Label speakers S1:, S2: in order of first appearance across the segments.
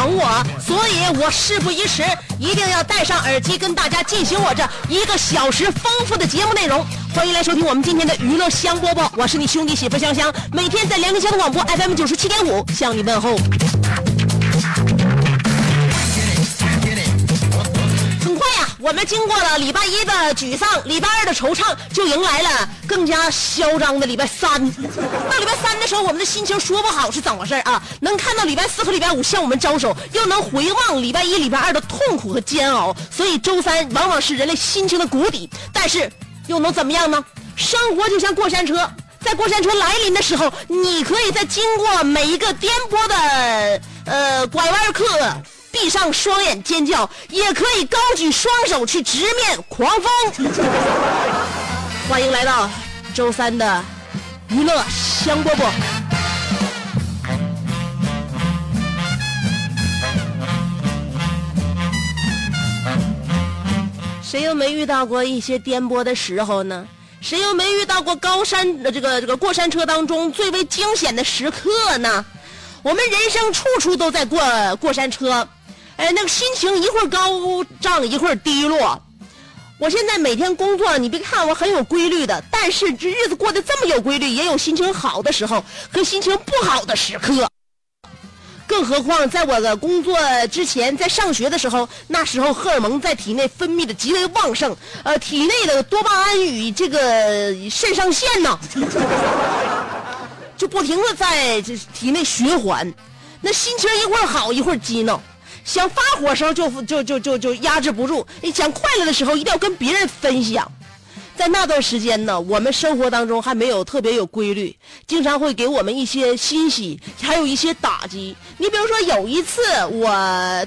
S1: 等我，所以我事不宜迟，一定要戴上耳机跟大家进行我这一个小时丰富的节目内容。欢迎来收听我们今天的娱乐香饽饽，我是你兄弟媳妇香香，每天在辽宁交通广播 FM 九十七点五向你问候。很快呀，我们经过了礼拜一的沮丧，礼拜二的惆怅，就迎来了更加嚣张的礼拜三。到礼拜三的时候，我们的心情说不好是怎么回事啊？能看到礼拜四和礼拜五向我们招手，又能回望礼拜一、礼拜二的痛苦和煎熬，所以周三往往是人类心情的谷底。但是又能怎么样呢？生活就像过山车。在过山车来临的时候，你可以在经过每一个颠簸的呃拐弯刻，闭上双眼尖叫，也可以高举双手去直面狂风。欢迎来到周三的娱乐香饽饽。谁又没遇到过一些颠簸的时候呢？谁又没遇到过高山的这个这个过山车当中最为惊险的时刻呢？我们人生处处都在过过山车，哎，那个心情一会儿高涨一会儿低落。我现在每天工作，你别看我很有规律的，但是这日子过得这么有规律，也有心情好的时候和心情不好的时刻。更何况在我的工作之前，在上学的时候，那时候荷尔蒙在体内分泌的极为旺盛，呃，体内的多巴胺与这个肾上腺呢，就不停的在这体内循环，那心情一会儿好一会儿激闹，想发火时候就就就就就压制不住，你想快乐的时候一定要跟别人分享。在那段时间呢，我们生活当中还没有特别有规律，经常会给我们一些欣喜，还有一些打击。你比如说有一次，我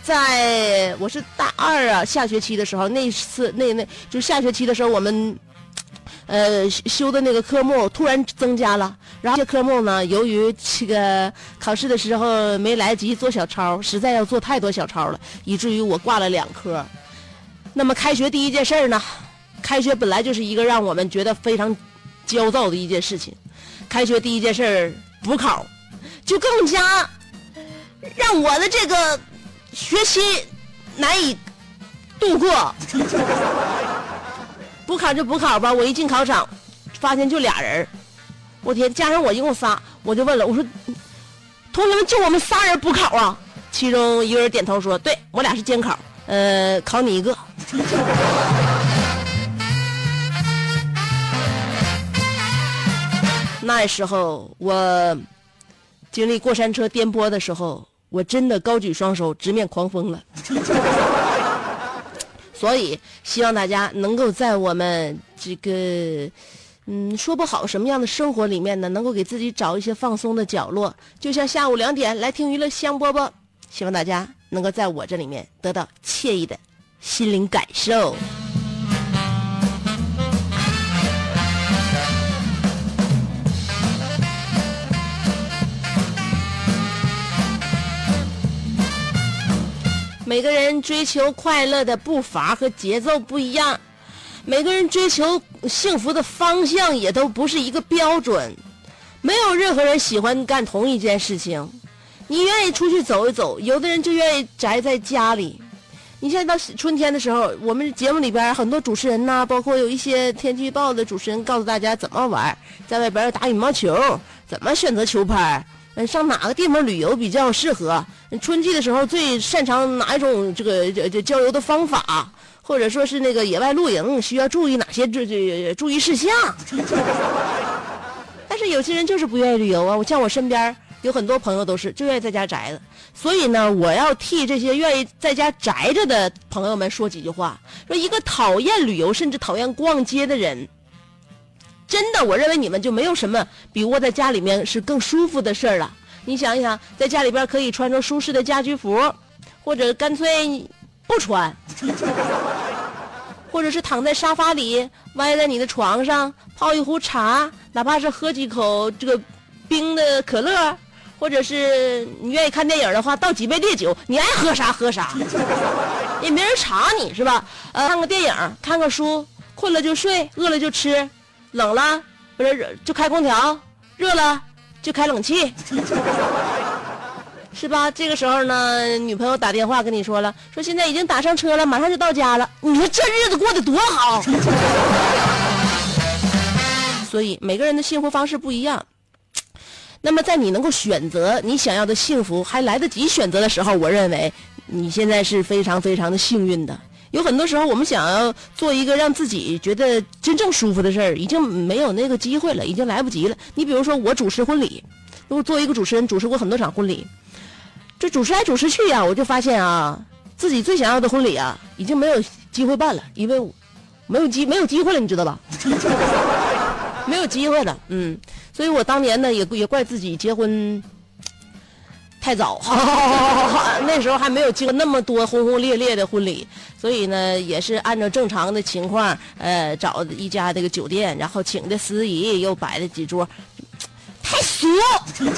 S1: 在我是大二啊下学期的时候，那次那那就下学期的时候，我们呃修的那个科目突然增加了，然后这科目呢，由于这个考试的时候没来得及做小抄，实在要做太多小抄了，以至于我挂了两科。那么开学第一件事呢？开学本来就是一个让我们觉得非常焦躁的一件事情，开学第一件事补考，就更加让我的这个学习难以度过。补考就补考吧，我一进考场，发现就俩人我天，加上我一共仨，我就问了，我说同学们就我们仨人补考啊？其中一个人点头说，对我俩是监考，呃，考你一个。那时候我经历过山车颠簸的时候，我真的高举双手直面狂风了。所以希望大家能够在我们这个嗯说不好什么样的生活里面呢，能够给自己找一些放松的角落，就像下午两点来听娱乐香饽饽，希望大家能够在我这里面得到惬意的心灵感受。每个人追求快乐的步伐和节奏不一样，每个人追求幸福的方向也都不是一个标准。没有任何人喜欢干同一件事情。你愿意出去走一走，有的人就愿意宅在家里。你现在到春天的时候，我们节目里边很多主持人呐，包括有一些天气预报的主持人，告诉大家怎么玩，在外边打羽毛球，怎么选择球拍，嗯，上哪个地方旅游比较适合，春季的时候最擅长哪一种这个这这郊游的方法，或者说是那个野外露营需要注意哪些这这注意事项。但是有些人就是不愿意旅游啊，我像我身边。有很多朋友都是就愿意在家宅着，所以呢，我要替这些愿意在家宅着的朋友们说几句话。说一个讨厌旅游甚至讨厌逛街的人，真的，我认为你们就没有什么比窝在家里面是更舒服的事儿了。你想一想，在家里边可以穿着舒适的家居服，或者干脆不穿，或者是躺在沙发里，歪在你的床上泡一壶茶，哪怕是喝几口这个冰的可乐。或者是你愿意看电影的话，倒几杯烈酒，你爱喝啥喝啥，也没人查你是吧？呃，看个电影，看个书，困了就睡，饿了就吃，冷了不是就开空调，热了就开冷气，是吧？这个时候呢，女朋友打电话跟你说了，说现在已经打上车了，马上就到家了。你说这日子过得多好？所以每个人的幸福方式不一样。那么，在你能够选择你想要的幸福还来得及选择的时候，我认为你现在是非常非常的幸运的。有很多时候，我们想要做一个让自己觉得真正舒服的事儿，已经没有那个机会了，已经来不及了。你比如说，我主持婚礼，我作为一个主持人，主持过很多场婚礼，这主持来主持去呀，我就发现啊，自己最想要的婚礼啊，已经没有机会办了，因为没有机没有机会了，你知道吧？没有机会了，嗯。所以我当年呢，也也怪自己结婚太早，那时候还没有经过那么多轰轰烈烈的婚礼，所以呢，也是按照正常的情况，呃，找一家这个酒店，然后请的司仪，又摆了几桌，太俗。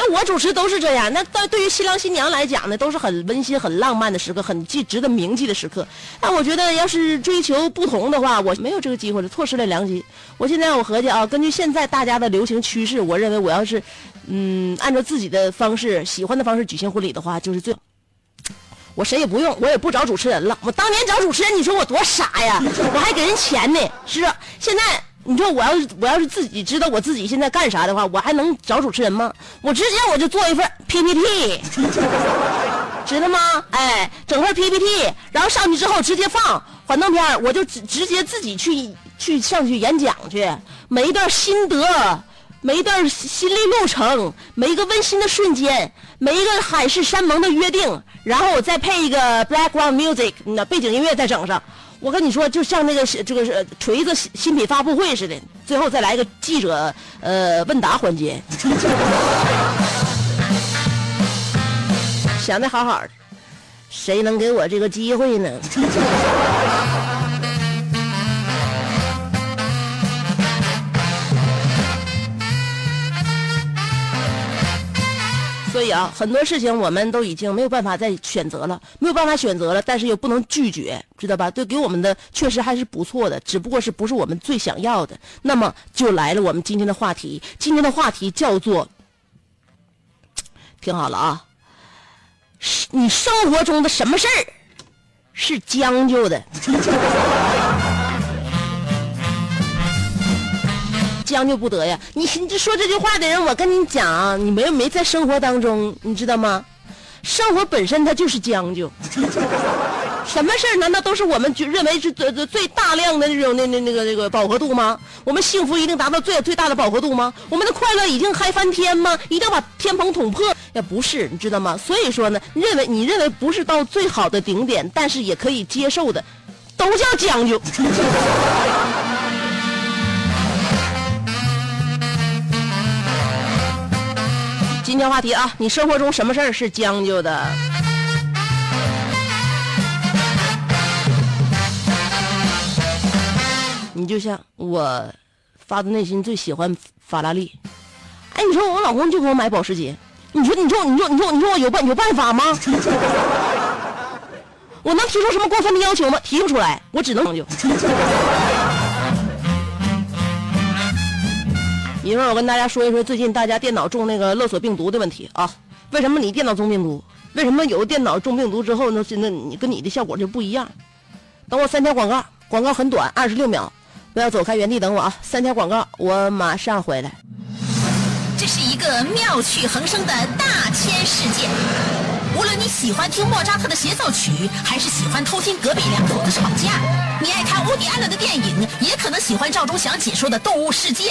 S1: 那我主持都是这样，那对对于新郎新娘来讲呢，都是很温馨、很浪漫的时刻，很记值得铭记的时刻。但我觉得，要是追求不同的话，我没有这个机会了，错失了良机。我现在我合计啊，根据现在大家的流行趋势，我认为我要是，嗯，按照自己的方式、喜欢的方式举行婚礼的话，就是最。我谁也不用，我也不找主持人了。我当年找主持人，你说我多傻呀？我还给人钱呢，是，现在。你说我要是我要是自己知道我自己现在干啥的话，我还能找主持人吗？我直接我就做一份 PPT，知道吗？哎，整份 PPT，然后上去之后直接放幻灯片，我就直直接自己去去上去演讲去，每一段心得，每一段心理路程，每一个温馨的瞬间，每一个海誓山盟的约定，然后我再配一个 background music，那背景音乐再整上。我跟你说，就像那个这个是锤子新品发布会似的，最后再来一个记者呃问答环节。想的好好的，谁能给我这个机会呢？所以啊，很多事情我们都已经没有办法再选择了，没有办法选择了，但是又不能拒绝，知道吧？对，给我们的确实还是不错的，只不过是不是我们最想要的。那么就来了，我们今天的话题，今天的话题叫做，听好了啊，你生活中的什么事儿是将就的？将就不得呀！你你这说这句话的人，我跟你讲，你没没在生活当中，你知道吗？生活本身它就是将就。什么事儿难道都是我们认为是最最最大量的那种那那那个那个饱和度吗？我们幸福一定达到最最大的饱和度吗？我们的快乐已经嗨翻天吗？一定要把天棚捅破？也不是，你知道吗？所以说呢，认为你认为不是到最好的顶点，但是也可以接受的，都叫将就。今天话题啊，你生活中什么事儿是将就的？你就像我，发自内心最喜欢法拉利。哎，你说我老公就给我买保时捷，你说，你说，你说，你说，你说我有办有办法吗？我能提出什么过分的要求吗？提不出来，我只能将就。一会儿我跟大家说一说最近大家电脑中那个勒索病毒的问题啊。为什么你电脑中病毒？为什么有电脑中病毒之后呢？现在你跟你的效果就不一样？等我三条广告，广告很短，二十六秒，不要走开，原地等我啊！三条广告，我马上回来。
S2: 这是一个妙趣横生的大千世界。无论你喜欢听莫扎特的协奏曲，还是喜欢偷听隔壁两口子吵架，你爱看乌迪安伦的电影，也可能喜欢赵忠祥解说的《动物世界》。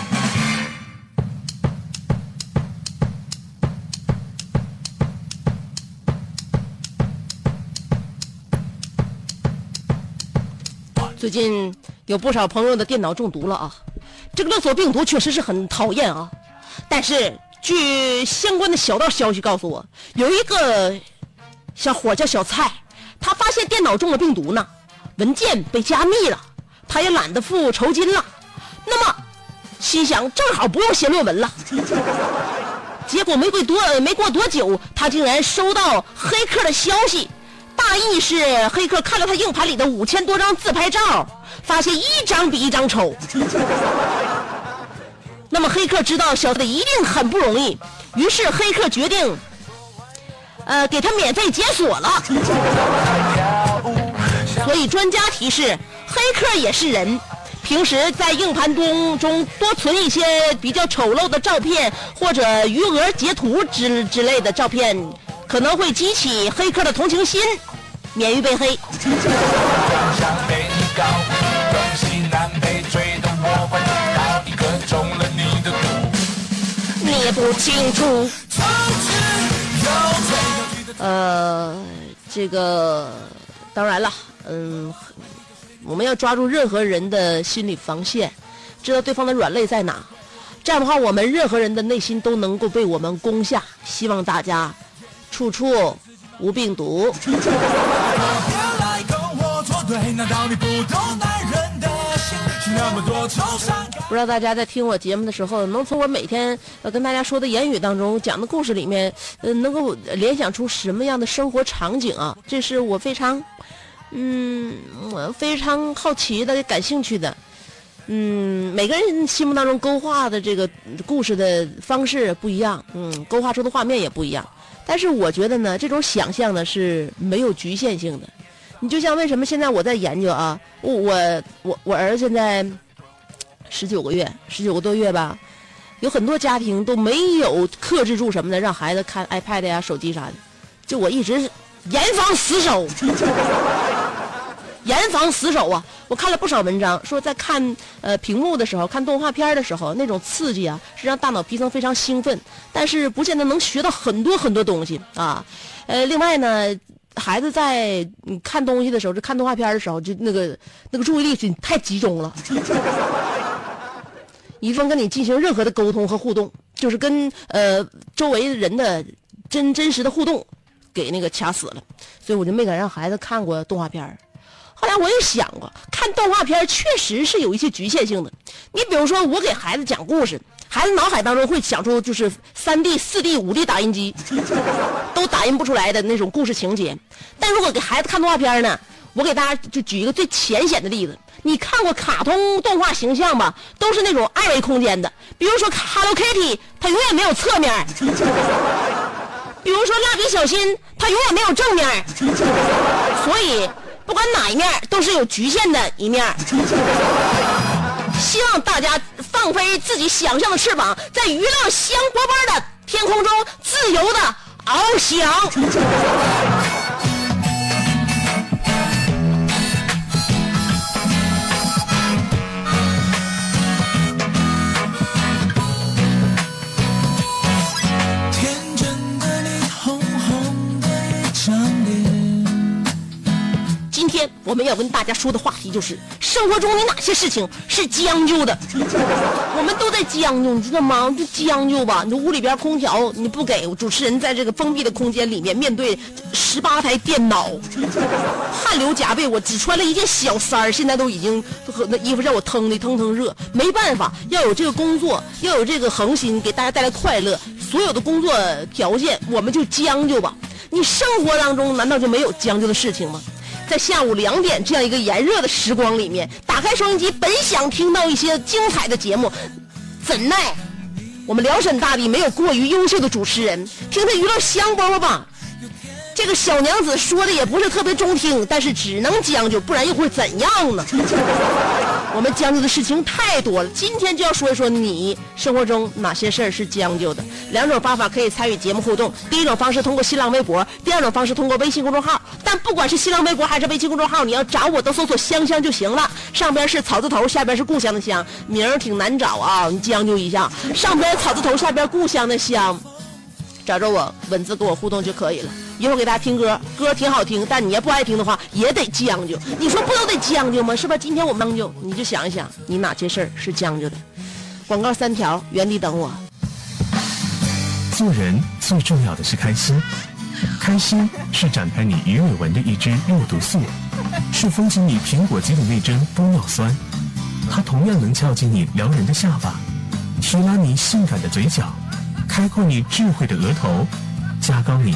S1: 最近有不少朋友的电脑中毒了啊，这个勒索病毒确实是很讨厌啊。但是据相关的小道消息告诉我，有一个小伙叫小蔡，他发现电脑中了病毒呢，文件被加密了，他也懒得付酬金了。那么心想正好不用写论文了，结果没过多没过多久，他竟然收到黑客的消息。大意是黑客看了他硬盘里的五千多张自拍照，发现一张比一张丑。那么黑客知道小子一定很不容易，于是黑客决定，呃，给他免费解锁了。所以专家提示，黑客也是人，平时在硬盘中中多存一些比较丑陋的照片或者余额截图之之类的照片，可能会激起黑客的同情心。免于被黑。你不清楚。呃，这个当然了，嗯，我们要抓住任何人的心理防线，知道对方的软肋在哪，这样的话，我们任何人的内心都能够被我们攻下。希望大家处处。无病毒。不知道大家在听我节目的时候，能从我每天呃跟大家说的言语当中讲的故事里面，呃，能够联想出什么样的生活场景啊？这是我非常，嗯，我非常好奇的、感兴趣的。嗯，每个人心目当中勾画的这个故事的方式不一样，嗯，勾画出的画面也不一样。但是我觉得呢，这种想象呢是没有局限性的。你就像为什么现在我在研究啊，我我我我儿子现在十九个月，十九个多月吧，有很多家庭都没有克制住什么的，让孩子看 iPad 呀、手机啥的，就我一直严防死守。严防死守啊！我看了不少文章，说在看呃屏幕的时候，看动画片的时候，那种刺激啊，是让大脑皮层非常兴奋，但是不见得能学到很多很多东西啊。呃，另外呢，孩子在看东西的时候，就看动画片的时候，就那个那个注意力是太集中了，一方跟你进行任何的沟通和互动，就是跟呃周围人的真真实的互动给那个掐死了，所以我就没敢让孩子看过动画片后来我也想过，看动画片确实是有一些局限性的。你比如说，我给孩子讲故事，孩子脑海当中会想出就是三 D、四 D、五 D 打印机 都打印不出来的那种故事情节。但如果给孩子看动画片呢，我给大家就举一个最浅显的例子：你看过卡通动画形象吧？都是那种二维空间的，比如说 Hello Kitty，它永远没有侧面；比如说蜡笔小新，它永远没有正面。所以。不管哪一面都是有局限的一面，希望大家放飞自己想象的翅膀，在娱乐香饽饽的天空中自由的翱翔。我们要跟大家说的话题就是生活中你哪些事情是将就的？我们都在将就，你知道吗？就将就吧。你屋里边空调你不给主持人在这个封闭的空间里面面对十八台电脑，汗流浃背，我只穿了一件小衫儿，现在都已经和那衣服让我腾的腾腾热。没办法，要有这个工作，要有这个恒心，给大家带来快乐。所有的工作条件，我们就将就吧。你生活当中难道就没有将就的事情吗？在下午两点这样一个炎热的时光里面，打开收音机，本想听到一些精彩的节目，怎奈我们辽沈大地没有过于优秀的主持人，听听娱乐香饽饽吧。这个小娘子说的也不是特别中听，但是只能将就，不然又会怎样呢？我们将就的事情太多了，今天就要说一说你生活中哪些事儿是将就的。两种方法可以参与节目互动，第一种方式通过新浪微博，第二种方式通过微信公众号。但不管是新浪微博还是微信公众号，你要找我都搜索“香香”就行了。上边是草字头，下边是故乡的乡，名儿挺难找啊，你将就一下。上边草字头，下边故乡的乡，找着我，文字跟我互动就可以了。一会儿给大家听歌，歌挺好听，但你要不爱听的话，也得将就。你说不都得将就吗？是吧？今天我将就，你就想一想，你哪些事儿是将就的？广告三条，原地等我。
S3: 做人最重要的是开心，开心是展开你鱼尾纹的一支肉毒素，是封紧你苹果肌的那针玻尿酸，它同样能翘起你撩人的下巴，提拉你性感的嘴角，开阔你智慧的额头。加高你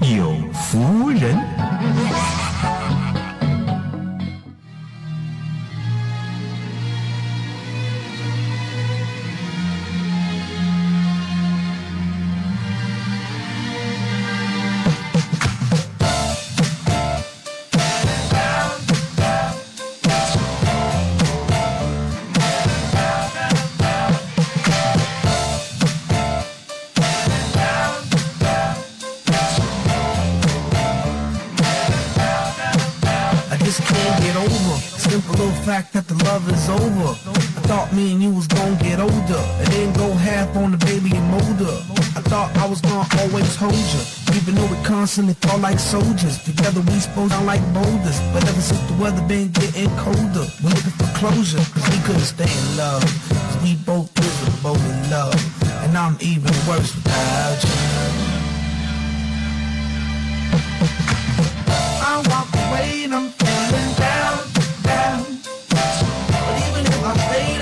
S3: 有福人。
S4: Fact that the love is over. I thought me and you was gonna get older and then go half on the baby and mold. I thought I was gonna always hold you, even though we constantly fall like soldiers. Together we supposed down like boulders, but ever since the weather been getting colder, we're looking for closure, cause we couldn't stay in love. Cause we both miserable in love, and I'm even worse without you. I walk away and I'm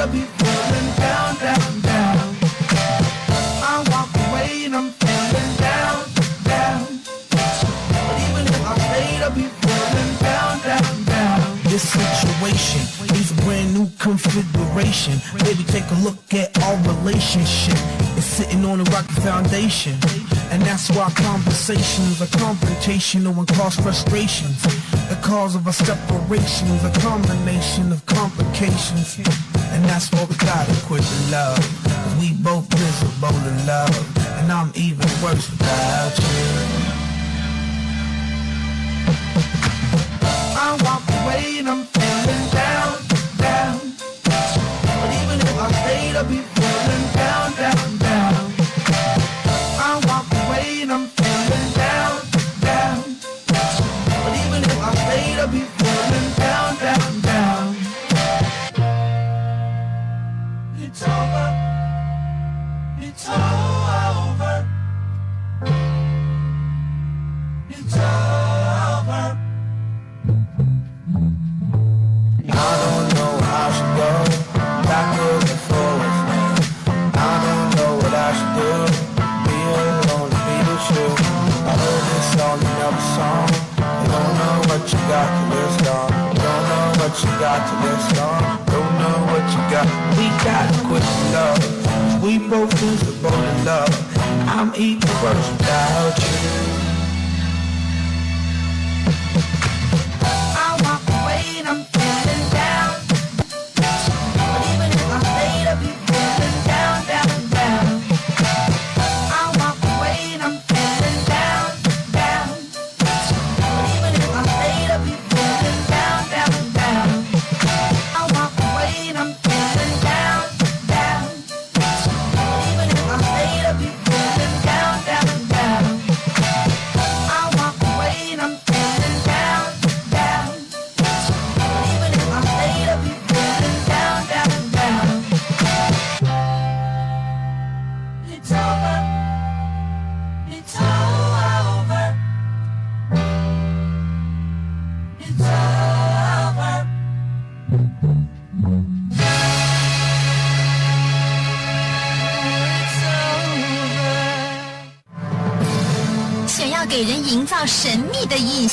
S4: I'm feeling down, down. Down. This situation needs a brand new configuration. Baby, take a look at our relationship. It's sitting on a rocky foundation. And that's why conversations are confrontational and cause frustrations. The cause of our separation is a combination of complications. And that's why we gotta quit the love. We both miserable in love. And I'm even worse without you.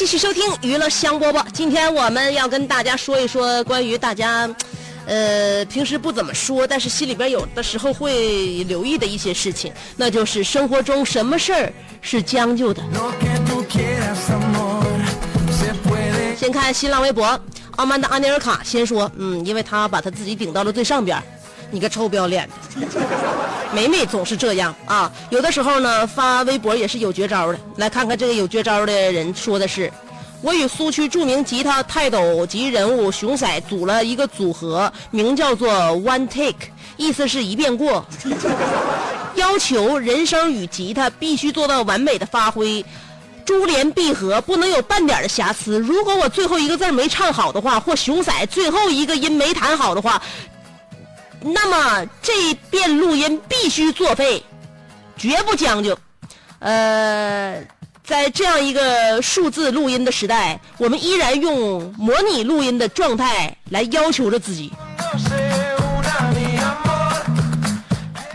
S1: 继续收听娱乐香饽饽。今天我们要跟大家说一说关于大家，呃，平时不怎么说，但是心里边有的时候会留意的一些事情，那就是生活中什么事儿是将就的。先看新浪微博，傲慢的阿尼尔卡先说，嗯，因为他把他自己顶到了最上边，你个臭不要脸的。梅梅总是这样啊，有的时候呢发微博也是有绝招的。来看看这个有绝招的人说的是，我与苏区著名吉他泰斗级人物熊仔组了一个组合，名叫做 One Take，意思是一遍过。要求人声与吉他必须做到完美的发挥，珠联璧合，不能有半点的瑕疵。如果我最后一个字没唱好的话，或熊仔最后一个音没弹好的话，那么这一遍录音必须作废，绝不将就。呃，在这样一个数字录音的时代，我们依然用模拟录音的状态来要求着自己。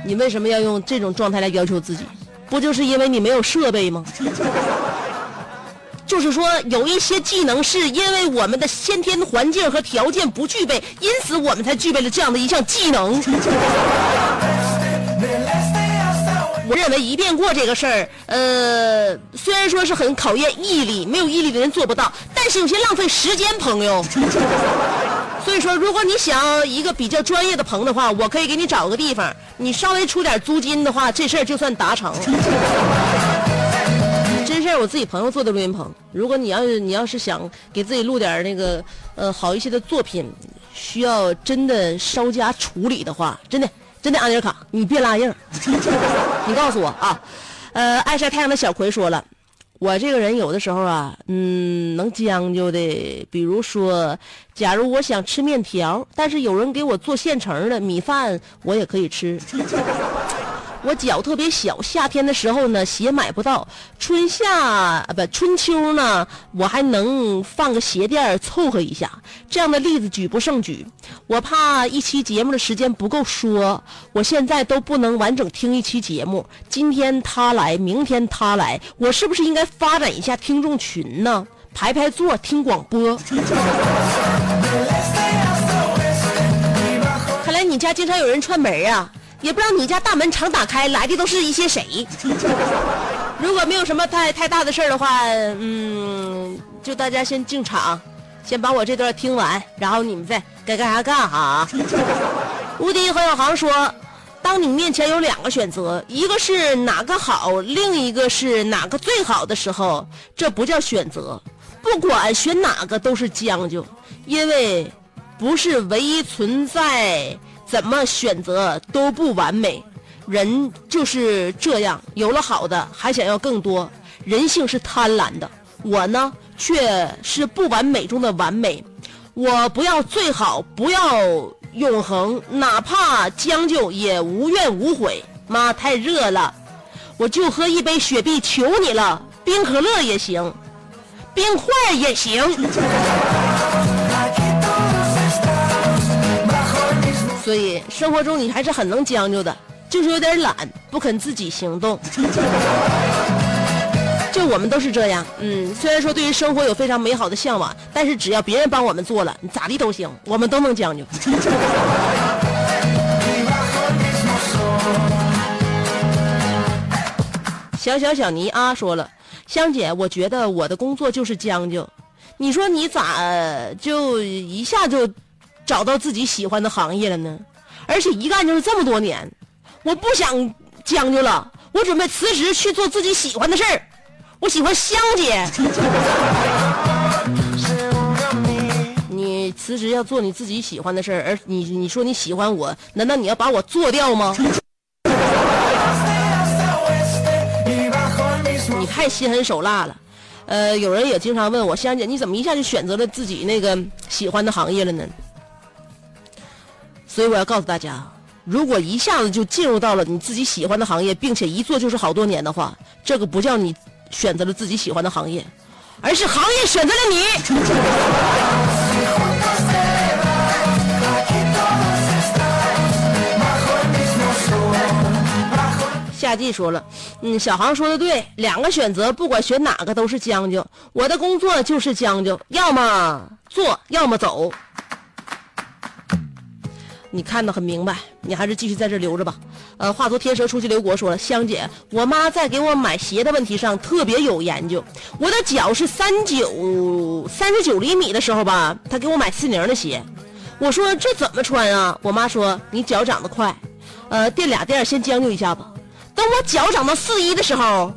S1: 你为什么要用这种状态来要求自己？不就是因为你没有设备吗？就是说，有一些技能是因为我们的先天环境和条件不具备，因此我们才具备了这样的一项技能。我认为一遍过这个事儿，呃，虽然说是很考验毅力，没有毅力的人做不到，但是有些浪费时间，朋友。所以说，如果你想一个比较专业的棚的话，我可以给你找个地方，你稍微出点租金的话，这事儿就算达成了。真事儿，我自己朋友做的录音棚。如果你要是你要是想给自己录点那个呃好一些的作品，需要真的稍加处理的话，真的真的安妮卡，你别拉硬，你告诉我啊。呃，爱晒太阳的小葵说了，我这个人有的时候啊，嗯，能将就的，比如说，假如我想吃面条，但是有人给我做现成的米饭，我也可以吃。我脚特别小，夏天的时候呢鞋买不到，春夏啊不春秋呢我还能放个鞋垫儿凑合一下。这样的例子举不胜举，我怕一期节目的时间不够说，我现在都不能完整听一期节目。今天他来，明天他来，我是不是应该发展一下听众群呢？排排座听广播。看来你家经常有人串门啊。也不知道你家大门常打开，来的都是一些谁。如果没有什么太太大的事儿的话，嗯，就大家先进场，先把我这段听完，然后你们再该干啥干啥。无敌何小航说：“当你面前有两个选择，一个是哪个好，另一个是哪个最好的时候，这不叫选择。不管选哪个都是将就，因为不是唯一存在，怎么选择都不完美。人就是这样，有了好的还想要更多，人性是贪婪的。我呢，却是不完美中的完美。我不要最好，不要永恒，哪怕将就也无怨无悔。妈，太热了，我就喝一杯雪碧，求你了，冰可乐也行，冰块也行。所以生活中你还是很能将就的，就是有点懒，不肯自己行动。就我们都是这样，嗯，虽然说对于生活有非常美好的向往，但是只要别人帮我们做了，你咋地都行，我们都能将就。小小小尼啊说了，香姐，我觉得我的工作就是将就。你说你咋就一下就找到自己喜欢的行业了呢？而且一干就是这么多年，我不想将就了，我准备辞职去做自己喜欢的事儿。我喜欢香姐。你辞职要做你自己喜欢的事儿，而你你说你喜欢我，难道你要把我做掉吗？你太心狠手辣了。呃，有人也经常问我，香姐，你怎么一下就选择了自己那个喜欢的行业了呢？所以我要告诉大家，如果一下子就进入到了你自己喜欢的行业，并且一做就是好多年的话，这个不叫你选择了自己喜欢的行业，而是行业选择了你。夏季说了，嗯，小航说的对，两个选择，不管选哪个都是将就。我的工作就是将就，要么做，要么走。你看得很明白，你还是继续在这留着吧。呃，化作天蛇出去留国说了，香姐，我妈在给我买鞋的问题上特别有研究。我的脚是三九三十九厘米的时候吧，她给我买四零的鞋。我说这怎么穿啊？我妈说你脚长得快，呃，垫俩垫先将就一下吧。等我脚长到四一的时候，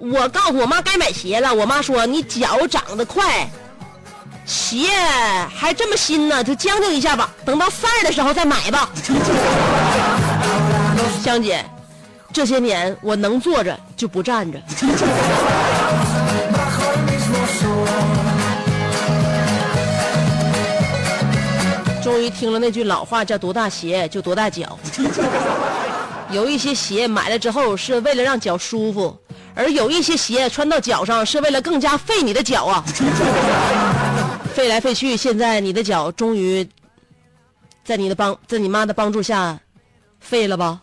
S1: 我告诉我妈该买鞋了。我妈说你脚长得快，鞋还这么新呢，就将就一下吧。等到三儿的时候再买吧。香姐，这些年我能坐着就不站着。终于听了那句老话，叫多大鞋就多大脚。有一些鞋买了之后是为了让脚舒服，而有一些鞋穿到脚上是为了更加费你的脚啊！飞来飞去，现在你的脚终于在你的帮，在你妈的帮助下废了吧？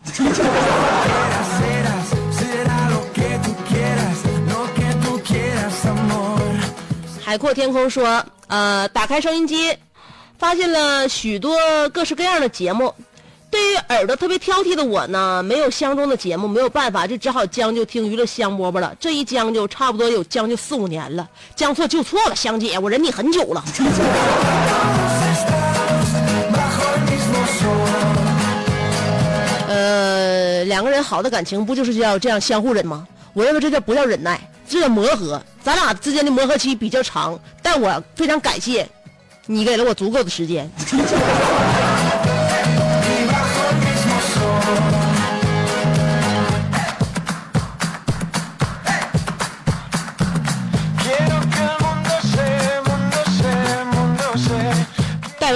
S1: 海阔天空说，呃，打开收音机，发现了许多各式各样的节目。对于耳朵特别挑剔的我呢，没有相中的节目，没有办法，就只好将就听娱乐香饽饽了。这一将就，差不多有将就四五年了，将错就错了。香姐，我忍你很久了。呃，两个人好的感情不就是要这样相互忍吗？我认为这叫不叫忍耐，这叫磨合。咱俩之间的磨合期比较长，但我非常感谢你给了我足够的时间。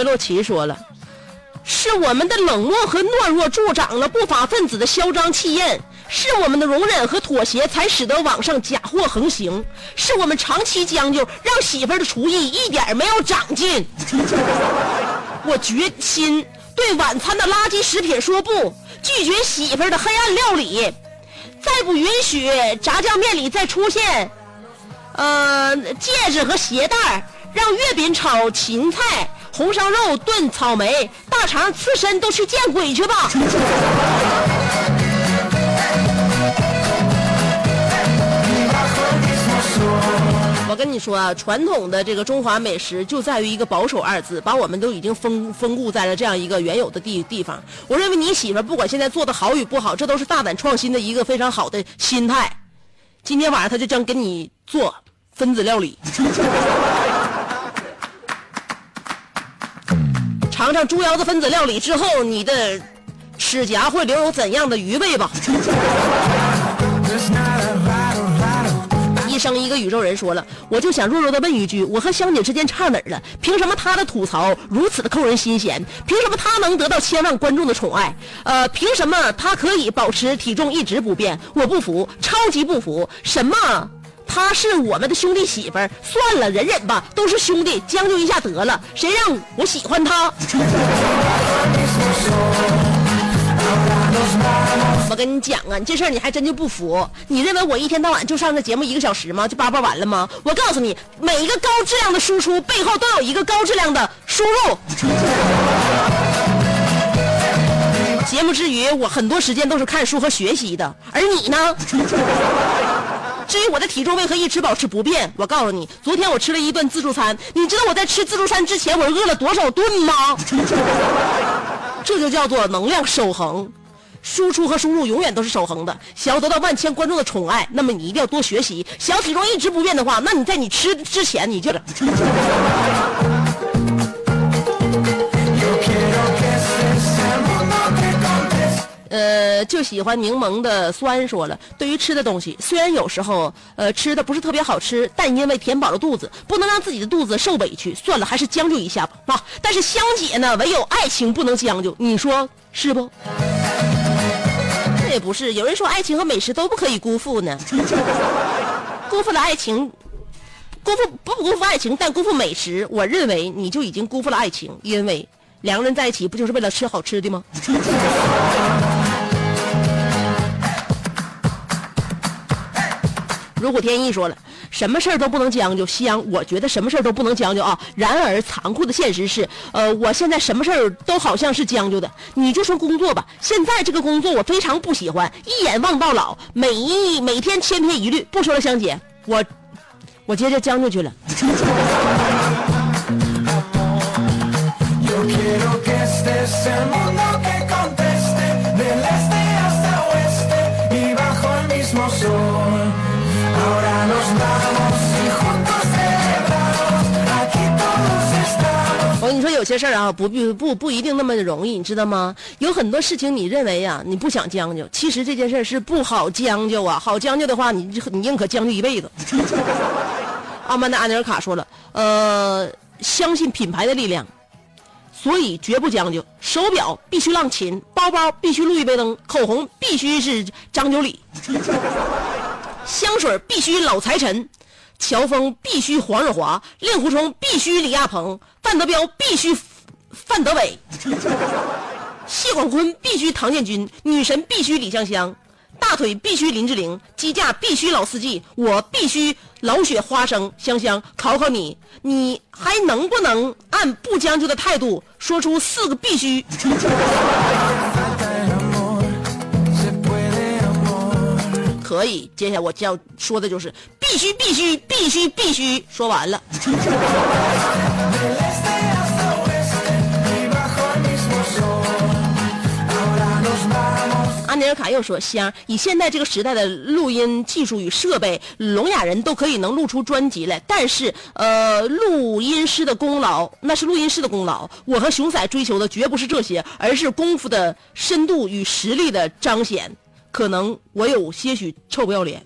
S1: 维洛奇说了：“是我们的冷漠和懦弱助长了不法分子的嚣张气焰，是我们的容忍和妥协才使得网上假货横行，是我们长期将就，让媳妇儿的厨艺一点没有长进。我决心对晚餐的垃圾食品说不，拒绝媳妇儿的黑暗料理，再不允许炸酱面里再出现，呃，戒指和鞋带，让月饼炒芹菜。”红烧肉炖草莓，大肠刺身都去见鬼去吧！我跟你说啊，传统的这个中华美食就在于一个保守二字，把我们都已经封封固在了这样一个原有的地地方。我认为你媳妇不管现在做的好与不好，这都是大胆创新的一个非常好的心态。今天晚上她就将给你做分子料理。尝尝猪腰子分子料理之后，你的齿颊会留有怎样的余味吧？一生一个宇宙人说了，我就想弱弱的问一句：我和香姐之间差哪儿了？凭什么她的吐槽如此的扣人心弦？凭什么她能得到千万观众的宠爱？呃，凭什么她可以保持体重一直不变？我不服，超级不服！什么？她是我们的兄弟媳妇儿，算了，忍忍吧，都是兄弟，将就一下得了。谁让我喜欢她？我跟你讲啊，你这事儿你还真就不服。你认为我一天到晚就上这节目一个小时吗？就叭叭完了吗？我告诉你，每一个高质量的输出背后都有一个高质量的输入。节目之余，我很多时间都是看书和学习的，而你呢？至于我的体重为何一直保持不变，我告诉你，昨天我吃了一顿自助餐，你知道我在吃自助餐之前我饿了多少顿吗？这就叫做能量守恒。输出和输入永远都是守恒的。想要得到万千观众的宠爱，那么你一定要多学习。想体重一直不变的话，那你在你吃之前你就。就喜欢柠檬的酸说了，对于吃的东西，虽然有时候呃吃的不是特别好吃，但因为填饱了肚子，不能让自己的肚子受委屈，算了，还是将就一下吧啊！但是香姐呢，唯有爱情不能将就，你说是不？那也不是，有人说爱情和美食都不可以辜负呢，辜负了爱情，辜负不辜负爱情，但辜负美食，我认为你就已经辜负了爱情，因为两个人在一起不就是为了吃好吃的吗？如果天意说了，什么事儿都不能将就，夕阳，我觉得什么事儿都不能将就啊。然而残酷的现实是，呃，我现在什么事儿都好像是将就的。你就说工作吧，现在这个工作我非常不喜欢，一眼望到老，每一每天千篇一律。不说了，香姐，我我接着将就去了。你说，有些事儿啊，不必不不一定那么容易，你知道吗？有很多事情你认为啊，你不想将就，其实这件事儿是不好将就啊。好将就的话，你你宁可将就一辈子。阿曼达·安尼尔卡说了，呃，相信品牌的力量，所以绝不将就。手表必须浪琴，包包必须路易威登，口红必须是张九里，香水必须老财神，乔峰必须黄日华，令狐冲必须李亚鹏，范德彪必须范德伟，谢广坤必须唐建军，女神必须李香香，大腿必须林志玲，机架必须老司机，我必须老雪花生。香香，考考你，你还能不能按不将就的态度说出四个必须？可以，接下来我要说的就是必须必须必须必须，说完了。安尼尔卡又说：“香，以现在这个时代的录音技术与设备，聋哑人都可以能录出专辑来。但是，呃，录音师的功劳那是录音师的功劳。我和熊仔追求的绝不是这些，而是功夫的深度与实力的彰显。可能我有些许臭不要脸，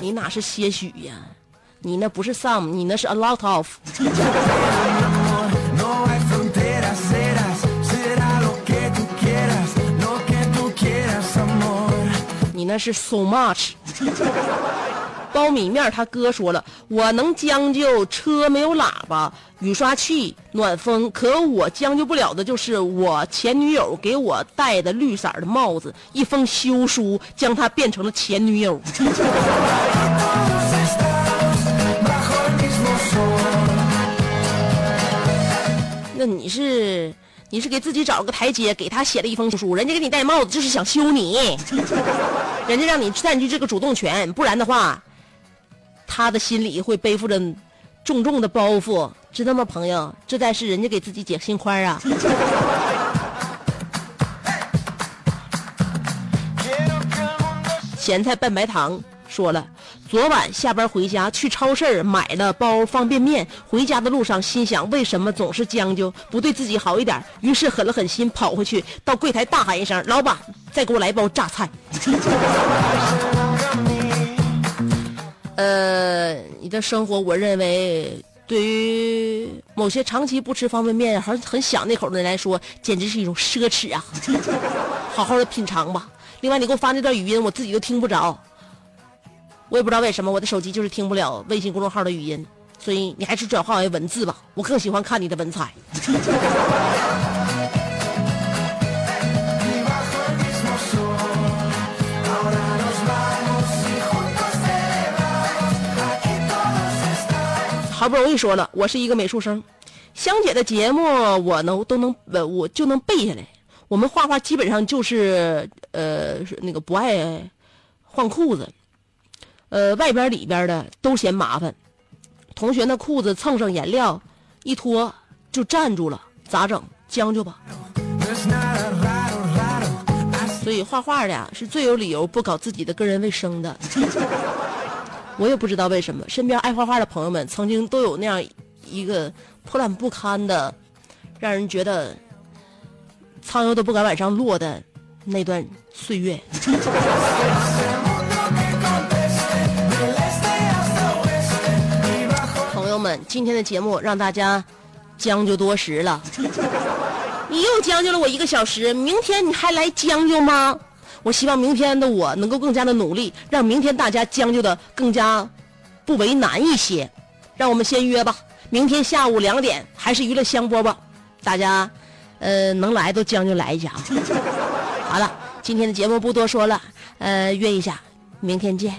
S1: 你哪是些许呀？你那不是 some，你那是 a lot of。你那是 so much。苞米面他哥说了，我能将就车没有喇叭、雨刷器、暖风，可我将就不了的就是我前女友给我戴的绿色的帽子，一封休书将她变成了前女友。那你是你是给自己找了个台阶，给他写了一封书，人家给你戴帽子就是想休你，人家让你占据这个主动权，不然的话，他的心里会背负着重重的包袱，知道吗，朋友？这才是人家给自己解心宽啊 咸菜拌白糖说了，昨晚下班回家，去超市买了包方便面，回家的路上心想，为什么总是将就，不对自己好一点？于是狠了狠心，跑回去到柜台大喊一声：“老板，再给我来包榨菜。” 呃，你的生活，我认为对于某些长期不吃方便面、还很想那口的人来说，简直是一种奢侈啊！好好的品尝吧。另外，你给我发那段语音，我自己都听不着。我也不知道为什么我的手机就是听不了微信公众号的语音，所以你还是转化为文字吧，我更喜欢看你的文采。好不容易说了，我是一个美术生，香姐的节目我能都能我就能背下来。我们画画基本上就是呃那个不爱换裤子。呃，外边里边的都嫌麻烦。同学那裤子蹭上颜料，一脱就站住了，咋整？将就吧。所以画画的呀，是最有理由不搞自己的个人卫生的。我也不知道为什么，身边爱画画的朋友们曾经都有那样一个破烂不堪的，让人觉得苍蝇都不敢往上落的那段岁月。朋友们，今天的节目让大家将就多时了。你又将就了我一个小时，明天你还来将就吗？我希望明天的我能够更加的努力，让明天大家将就的更加不为难一些。让我们先约吧，明天下午两点还是娱乐香饽饽，大家呃能来都将就来一下啊。好了，今天的节目不多说了，呃约一下，明天见。